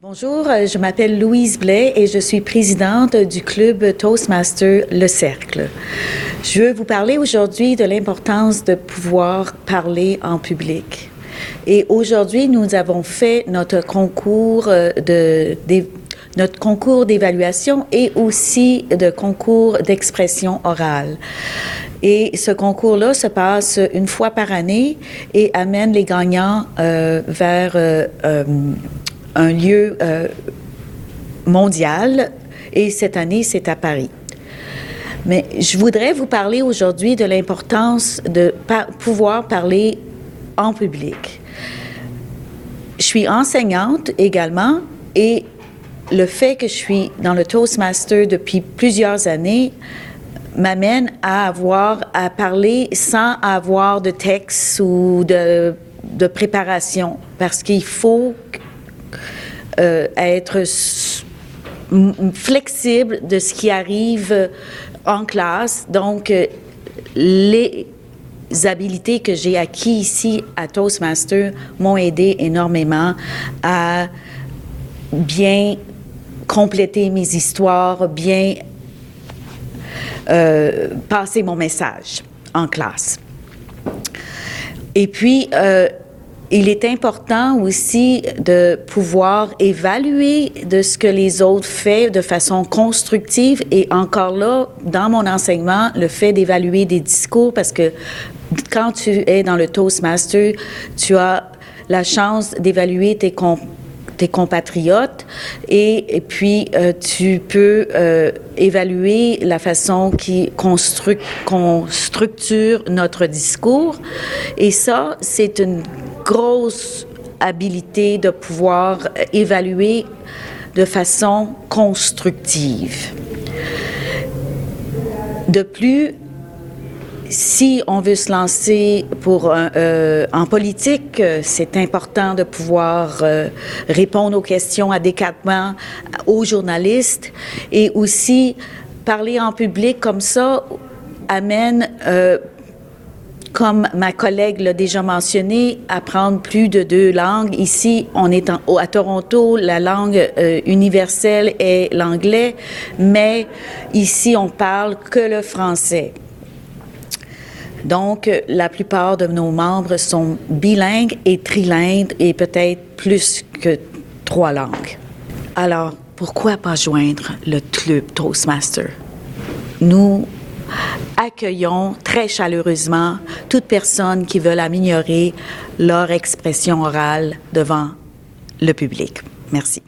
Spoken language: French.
Bonjour, euh, je m'appelle Louise Blais et je suis présidente du club Toastmaster Le Cercle. Je veux vous parler aujourd'hui de l'importance de pouvoir parler en public. Et aujourd'hui, nous avons fait notre concours euh, de, notre concours d'évaluation et aussi de concours d'expression orale. Et ce concours-là se passe une fois par année et amène les gagnants euh, vers un lieu euh, mondial et cette année, c'est à Paris. Mais je voudrais vous parler aujourd'hui de l'importance de pouvoir parler en public. Je suis enseignante également et le fait que je suis dans le Toastmaster depuis plusieurs années m'amène à avoir à parler sans avoir de texte ou de, de préparation parce qu'il faut euh, être flexible de ce qui arrive en classe. Donc, euh, les habilités que j'ai acquis ici à Toastmaster m'ont aidé énormément à bien compléter mes histoires, bien euh, passer mon message en classe. Et puis, il est important aussi de pouvoir évaluer de ce que les autres font de façon constructive. Et encore là, dans mon enseignement, le fait d'évaluer des discours parce que quand tu es dans le Toastmaster, tu as la chance d'évaluer tes, tes compatriotes. Et, puis euh, tu peux euh, évaluer la façon qu'on structure notre discours. Et ça c'est une grosse habilité de pouvoir évaluer de façon constructive. De plus, si on veut se lancer pour euh, en politique, c'est important de pouvoir euh, répondre aux questions adéquatement aux journalistes et aussi parler en public comme ça amène euh, comme ma collègue l'a déjà mentionné, apprendre plus de deux langues. Ici, on est à Toronto, la langue euh, universelle est l'anglais, mais ici, on parle que le français. Donc, la plupart de nos membres sont bilingues et trilingues et peut-être plus que trois langues. Alors, pourquoi pas joindre le club Toastmaster? Nous accueillons très chaleureusement toute personne qui veut améliorer leur expression orale devant le public. Merci.